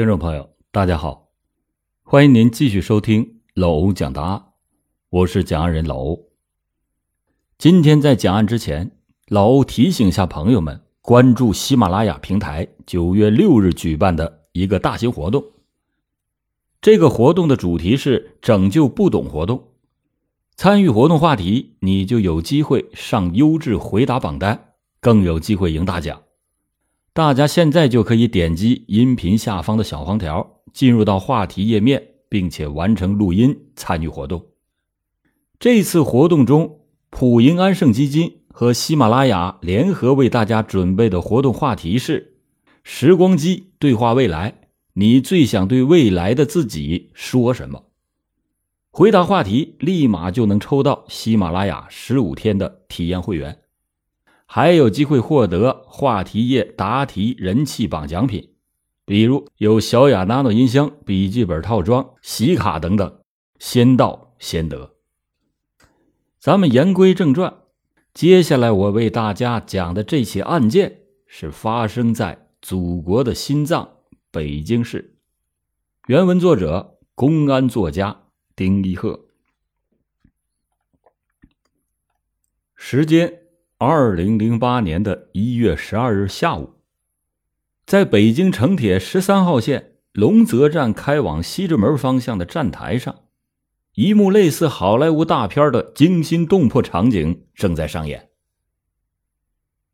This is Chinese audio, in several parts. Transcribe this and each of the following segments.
听众朋友，大家好，欢迎您继续收听老欧讲答案，我是讲案人老欧。今天在讲案之前，老欧提醒一下朋友们，关注喜马拉雅平台九月六日举办的一个大型活动。这个活动的主题是拯救不懂活动，参与活动话题，你就有机会上优质回答榜单，更有机会赢大奖。大家现在就可以点击音频下方的小黄条，进入到话题页面，并且完成录音参与活动。这次活动中，普银安盛基金和喜马拉雅联合为大家准备的活动话题是：时光机对话未来，你最想对未来的自己说什么？回答话题，立马就能抽到喜马拉雅十五天的体验会员。还有机会获得话题页答题人气榜奖品，比如有小雅 nano 音箱、笔记本套装、喜卡等等，先到先得。咱们言归正传，接下来我为大家讲的这起案件是发生在祖国的心脏——北京市。原文作者：公安作家丁一鹤。时间。二零零八年的一月十二日下午，在北京城铁十三号线龙泽站开往西直门方向的站台上，一幕类似好莱坞大片的惊心动魄场景正在上演。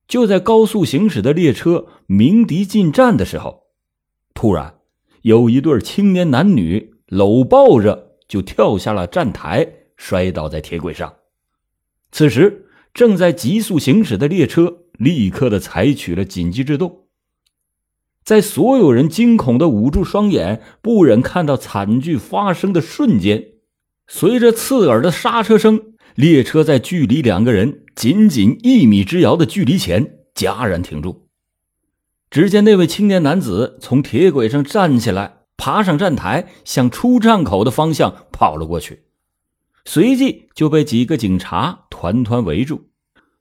就在高速行驶的列车鸣笛进站的时候，突然有一对青年男女搂抱着就跳下了站台，摔倒在铁轨上。此时。正在急速行驶的列车立刻的采取了紧急制动，在所有人惊恐的捂住双眼、不忍看到惨剧发生的瞬间，随着刺耳的刹车声，列车在距离两个人仅仅一米之遥的距离前戛然停住。只见那位青年男子从铁轨上站起来，爬上站台，向出站口的方向跑了过去。随即就被几个警察团团围住，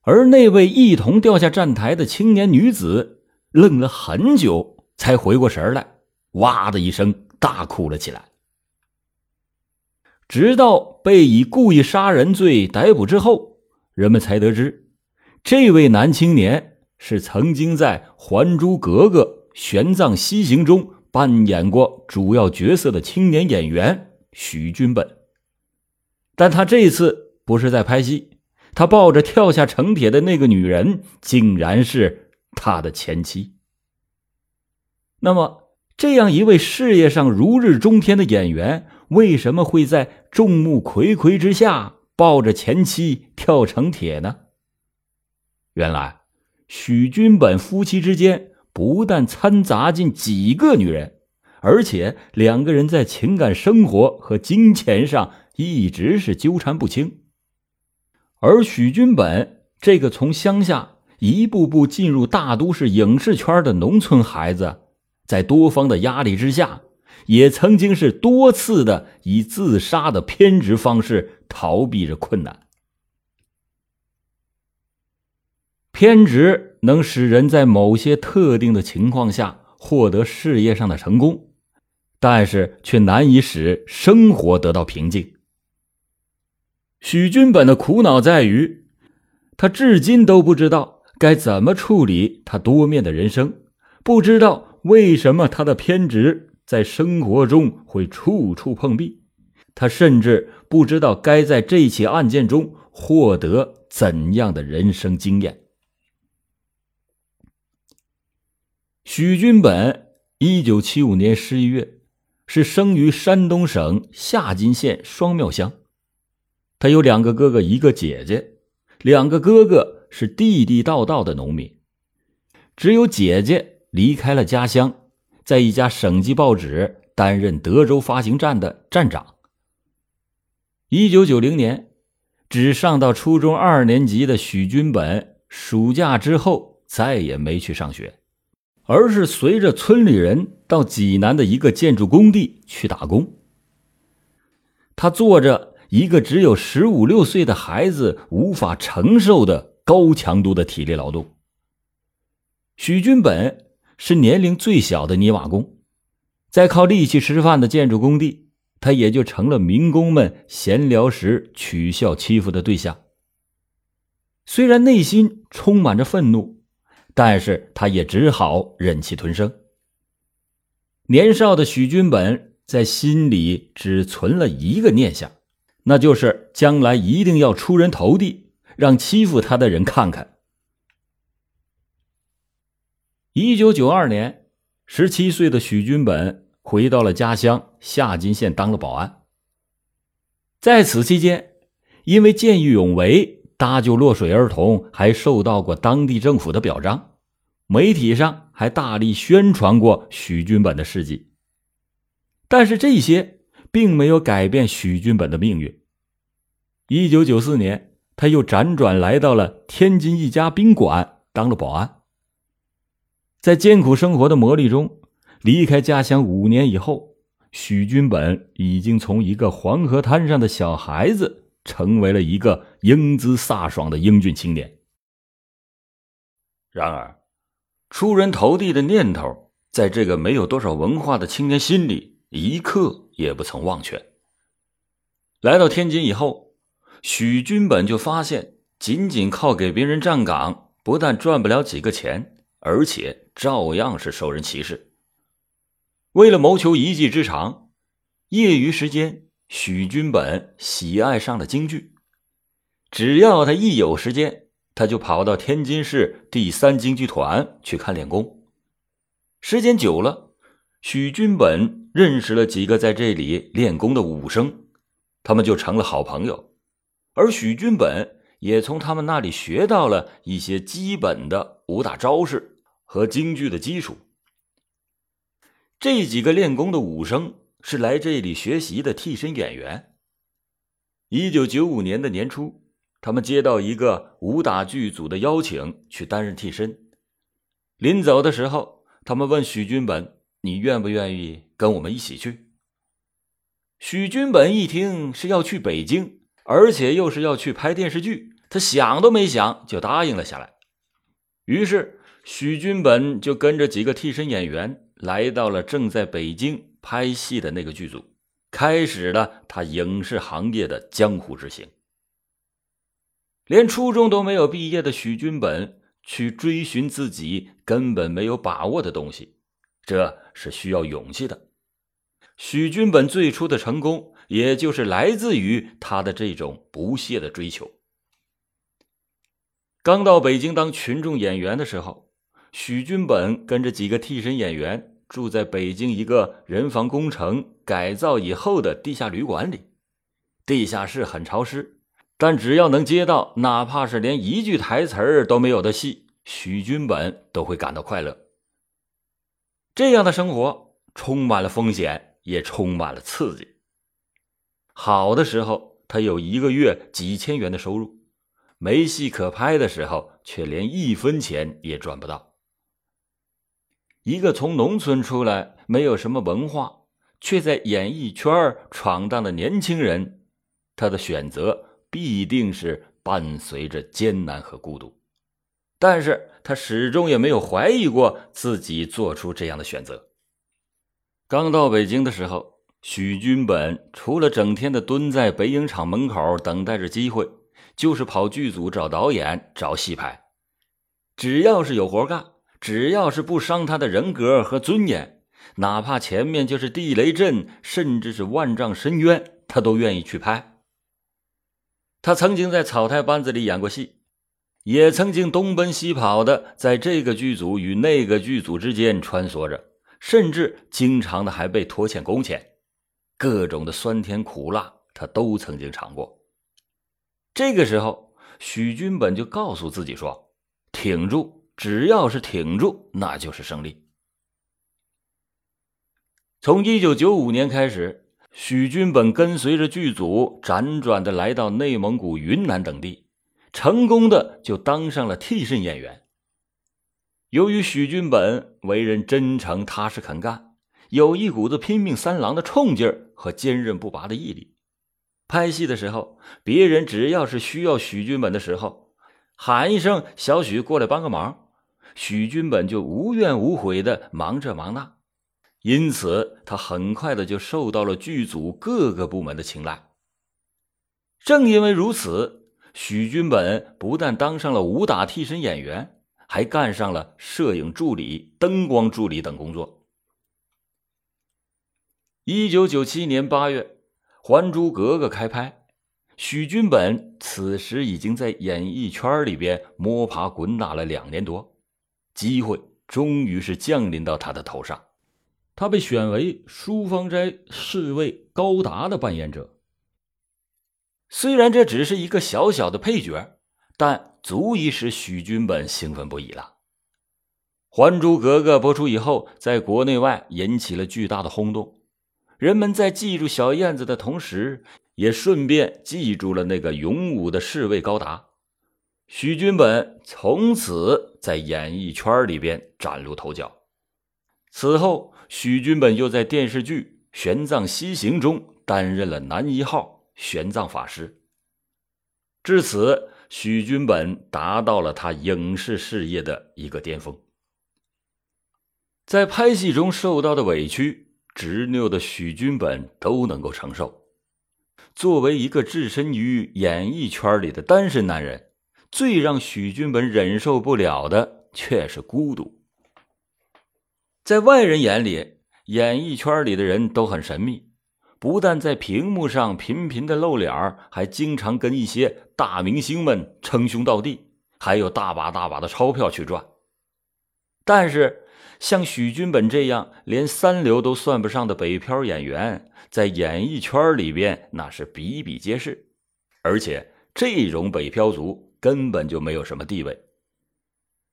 而那位一同掉下站台的青年女子愣了很久，才回过神来，哇的一声大哭了起来。直到被以故意杀人罪逮捕之后，人们才得知，这位男青年是曾经在《还珠格格》玄奘西行中扮演过主要角色的青年演员许君本。但他这次不是在拍戏，他抱着跳下城铁的那个女人，竟然是他的前妻。那么，这样一位事业上如日中天的演员，为什么会在众目睽睽之下抱着前妻跳城铁呢？原来，许君本夫妻之间不但掺杂进几个女人，而且两个人在情感生活和金钱上。一直是纠缠不清，而许君本这个从乡下一步步进入大都市影视圈的农村孩子，在多方的压力之下，也曾经是多次的以自杀的偏执方式逃避着困难。偏执能使人在某些特定的情况下获得事业上的成功，但是却难以使生活得到平静。许君本的苦恼在于，他至今都不知道该怎么处理他多面的人生，不知道为什么他的偏执在生活中会处处碰壁，他甚至不知道该在这起案件中获得怎样的人生经验。许君本，一九七五年十一月，是生于山东省夏津县双庙乡。他有两个哥哥，一个姐姐。两个哥哥是地地道道的农民，只有姐姐离开了家乡，在一家省级报纸担任德州发行站的站长。一九九零年，只上到初中二年级的许君本，暑假之后再也没去上学，而是随着村里人到济南的一个建筑工地去打工。他坐着。一个只有十五六岁的孩子无法承受的高强度的体力劳动。许君本是年龄最小的泥瓦工，在靠力气吃饭的建筑工地，他也就成了民工们闲聊时取笑欺负的对象。虽然内心充满着愤怒，但是他也只好忍气吞声。年少的许君本在心里只存了一个念想，那就是将来一定要出人头地，让欺负他的人看看。一九九二年，十七岁的许君本回到了家乡夏津县当了保安。在此期间，因为见义勇为。搭救落水儿童，还受到过当地政府的表彰，媒体上还大力宣传过许君本的事迹。但是这些并没有改变许君本的命运。一九九四年，他又辗转来到了天津一家宾馆当了保安。在艰苦生活的磨砺中，离开家乡五年以后，许君本已经从一个黄河滩上的小孩子。成为了一个英姿飒爽的英俊青年。然而，出人头地的念头，在这个没有多少文化的青年心里，一刻也不曾忘却。来到天津以后，许君本就发现，仅仅靠给别人站岗，不但赚不了几个钱，而且照样是受人歧视。为了谋求一技之长，业余时间。许君本喜爱上了京剧，只要他一有时间，他就跑到天津市第三京剧团去看练功。时间久了，许君本认识了几个在这里练功的武生，他们就成了好朋友。而许君本也从他们那里学到了一些基本的武打招式和京剧的基础。这几个练功的武生。是来这里学习的替身演员。一九九五年的年初，他们接到一个武打剧组的邀请，去担任替身。临走的时候，他们问许君本：“你愿不愿意跟我们一起去？”许君本一听是要去北京，而且又是要去拍电视剧，他想都没想就答应了下来。于是，许君本就跟着几个替身演员来到了正在北京。拍戏的那个剧组，开始了他影视行业的江湖之行。连初中都没有毕业的许君本去追寻自己根本没有把握的东西，这是需要勇气的。许君本最初的成功，也就是来自于他的这种不懈的追求。刚到北京当群众演员的时候，许君本跟着几个替身演员。住在北京一个人防工程改造以后的地下旅馆里，地下室很潮湿，但只要能接到哪怕是连一句台词儿都没有的戏，许君本都会感到快乐。这样的生活充满了风险，也充满了刺激。好的时候，他有一个月几千元的收入；没戏可拍的时候，却连一分钱也赚不到。一个从农村出来、没有什么文化，却在演艺圈闯荡的年轻人，他的选择必定是伴随着艰难和孤独。但是他始终也没有怀疑过自己做出这样的选择。刚到北京的时候，许君本除了整天的蹲在北影厂门口等待着机会，就是跑剧组找导演、找戏拍，只要是有活干。只要是不伤他的人格和尊严，哪怕前面就是地雷阵，甚至是万丈深渊，他都愿意去拍。他曾经在草台班子里演过戏，也曾经东奔西跑的在这个剧组与那个剧组之间穿梭着，甚至经常的还被拖欠工钱，各种的酸甜苦辣，他都曾经尝过。这个时候，许君本就告诉自己说：“挺住。”只要是挺住，那就是胜利。从一九九五年开始，许君本跟随着剧组辗转的来到内蒙古、云南等地，成功的就当上了替身演员。由于许君本为人真诚、踏实、肯干，有一股子拼命三郎的冲劲儿和坚韧不拔的毅力，拍戏的时候，别人只要是需要许君本的时候，喊一声“小许，过来帮个忙”。许君本就无怨无悔的忙这忙那，因此他很快的就受到了剧组各个部门的青睐。正因为如此，许君本不但当上了武打替身演员，还干上了摄影助理、灯光助理等工作。一九九七年八月，《还珠格格》开拍，许君本此时已经在演艺圈里边摸爬滚打了两年多，机会终于是降临到他的头上，他被选为书芳斋侍卫高达的扮演者。虽然这只是一个小小的配角，但足以使许君本兴奋不已了。《还珠格格》播出以后，在国内外引起了巨大的轰动。人们在记住小燕子的同时，也顺便记住了那个勇武的侍卫高达。许君本从此在演艺圈里边崭露头角。此后，许君本又在电视剧《玄奘西行》中担任了男一号玄奘法师。至此，许君本达到了他影视事业的一个巅峰。在拍戏中受到的委屈。执拗的许君本都能够承受。作为一个置身于演艺圈里的单身男人，最让许君本忍受不了的却是孤独。在外人眼里，演艺圈里的人都很神秘，不但在屏幕上频频的露脸儿还经常跟一些大明星们称兄道弟，还有大把大把的钞票去赚。但是，像许君本这样连三流都算不上的北漂演员，在演艺圈里边那是比比皆是，而且这种北漂族根本就没有什么地位。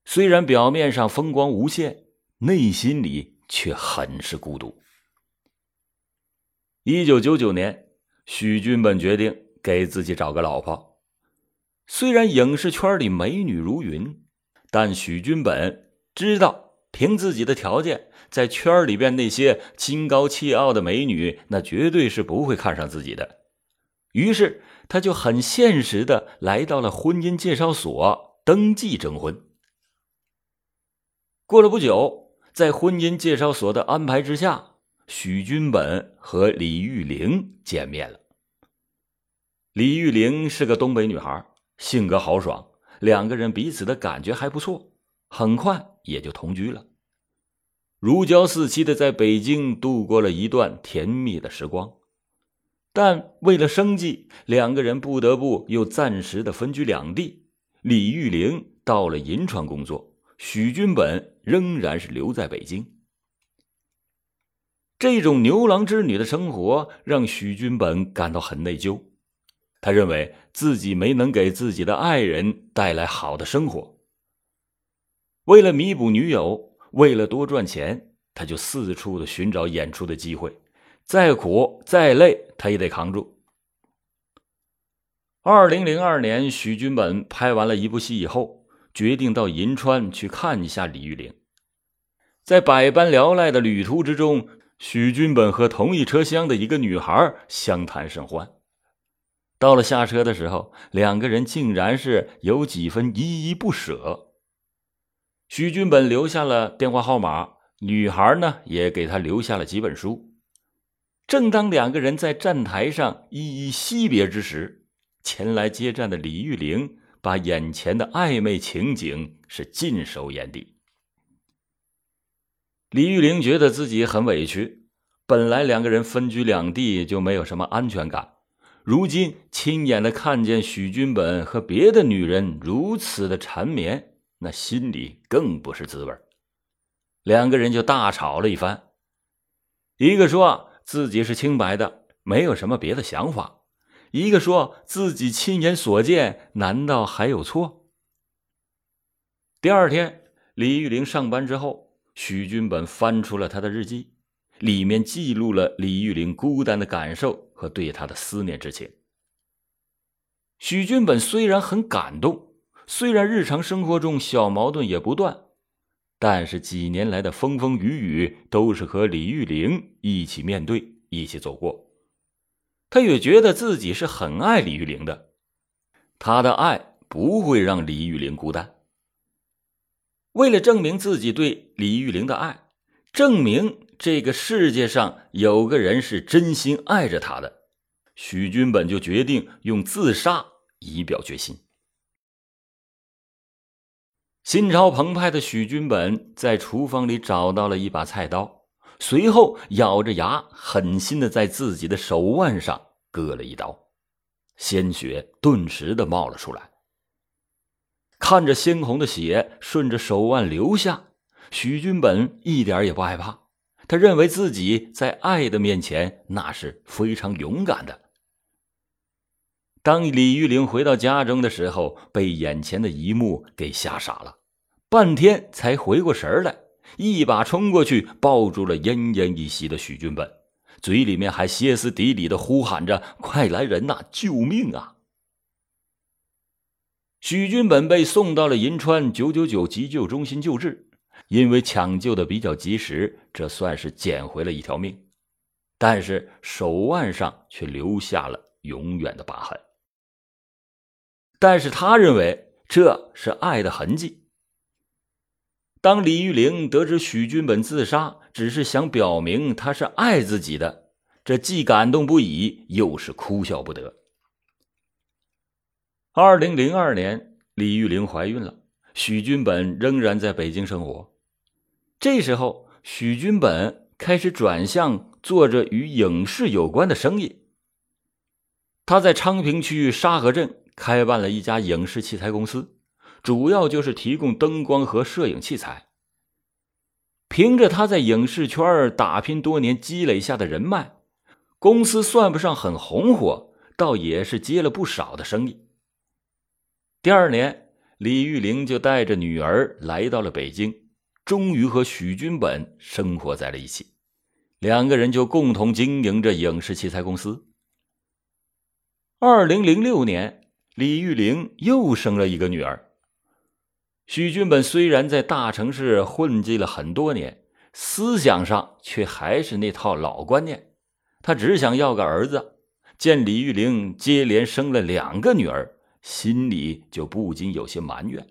虽然表面上风光无限，内心里却很是孤独。一九九九年，许君本决定给自己找个老婆。虽然影视圈里美女如云，但许君本知道。凭自己的条件，在圈里边那些心高气傲的美女，那绝对是不会看上自己的。于是，他就很现实的来到了婚姻介绍所登记征婚。过了不久，在婚姻介绍所的安排之下，许君本和李玉玲见面了。李玉玲是个东北女孩，性格豪爽，两个人彼此的感觉还不错。很快也就同居了，如胶似漆的在北京度过了一段甜蜜的时光。但为了生计，两个人不得不又暂时的分居两地。李玉玲到了银川工作，许君本仍然是留在北京。这种牛郎织女的生活让许君本感到很内疚，他认为自己没能给自己的爱人带来好的生活。为了弥补女友，为了多赚钱，他就四处的寻找演出的机会，再苦再累，他也得扛住。二零零二年，许君本拍完了一部戏以后，决定到银川去看一下李玉玲。在百般聊赖的旅途之中，许君本和同一车厢的一个女孩相谈甚欢。到了下车的时候，两个人竟然是有几分依依不舍。许君本留下了电话号码，女孩呢也给他留下了几本书。正当两个人在站台上依依惜别之时，前来接站的李玉玲把眼前的暧昧情景是尽收眼底。李玉玲觉得自己很委屈，本来两个人分居两地就没有什么安全感，如今亲眼的看见许君本和别的女人如此的缠绵。那心里更不是滋味两个人就大吵了一番。一个说自己是清白的，没有什么别的想法；一个说自己亲眼所见，难道还有错？第二天，李玉玲上班之后，许君本翻出了他的日记，里面记录了李玉玲孤单的感受和对他的思念之情。许君本虽然很感动。虽然日常生活中小矛盾也不断，但是几年来的风风雨雨都是和李玉玲一起面对、一起走过。他也觉得自己是很爱李玉玲的，他的爱不会让李玉玲孤单。为了证明自己对李玉玲的爱，证明这个世界上有个人是真心爱着他的，许君本就决定用自杀以表决心。心潮澎湃的许君本在厨房里找到了一把菜刀，随后咬着牙，狠心的在自己的手腕上割了一刀，鲜血顿时的冒了出来。看着鲜红的血顺着手腕流下，许君本一点也不害怕，他认为自己在爱的面前那是非常勇敢的。当李玉玲回到家中的时候，被眼前的一幕给吓傻了，半天才回过神来，一把冲过去抱住了奄奄一息的许君本，嘴里面还歇斯底里的呼喊着：“快来人呐，救命啊！”许君本被送到了银川九九九急救中心救治，因为抢救的比较及时，这算是捡回了一条命，但是手腕上却留下了永远的疤痕。但是他认为这是爱的痕迹。当李玉玲得知许君本自杀只是想表明他是爱自己的，这既感动不已，又是哭笑不得。二零零二年，李玉玲怀孕了，许君本仍然在北京生活。这时候，许君本开始转向做着与影视有关的生意。他在昌平区沙河镇。开办了一家影视器材公司，主要就是提供灯光和摄影器材。凭着他在影视圈打拼多年积累下的人脉，公司算不上很红火，倒也是接了不少的生意。第二年，李玉玲就带着女儿来到了北京，终于和许君本生活在了一起，两个人就共同经营着影视器材公司。二零零六年。李玉玲又生了一个女儿。许君本虽然在大城市混迹了很多年，思想上却还是那套老观念，他只想要个儿子。见李玉玲接连生了两个女儿，心里就不禁有些埋怨。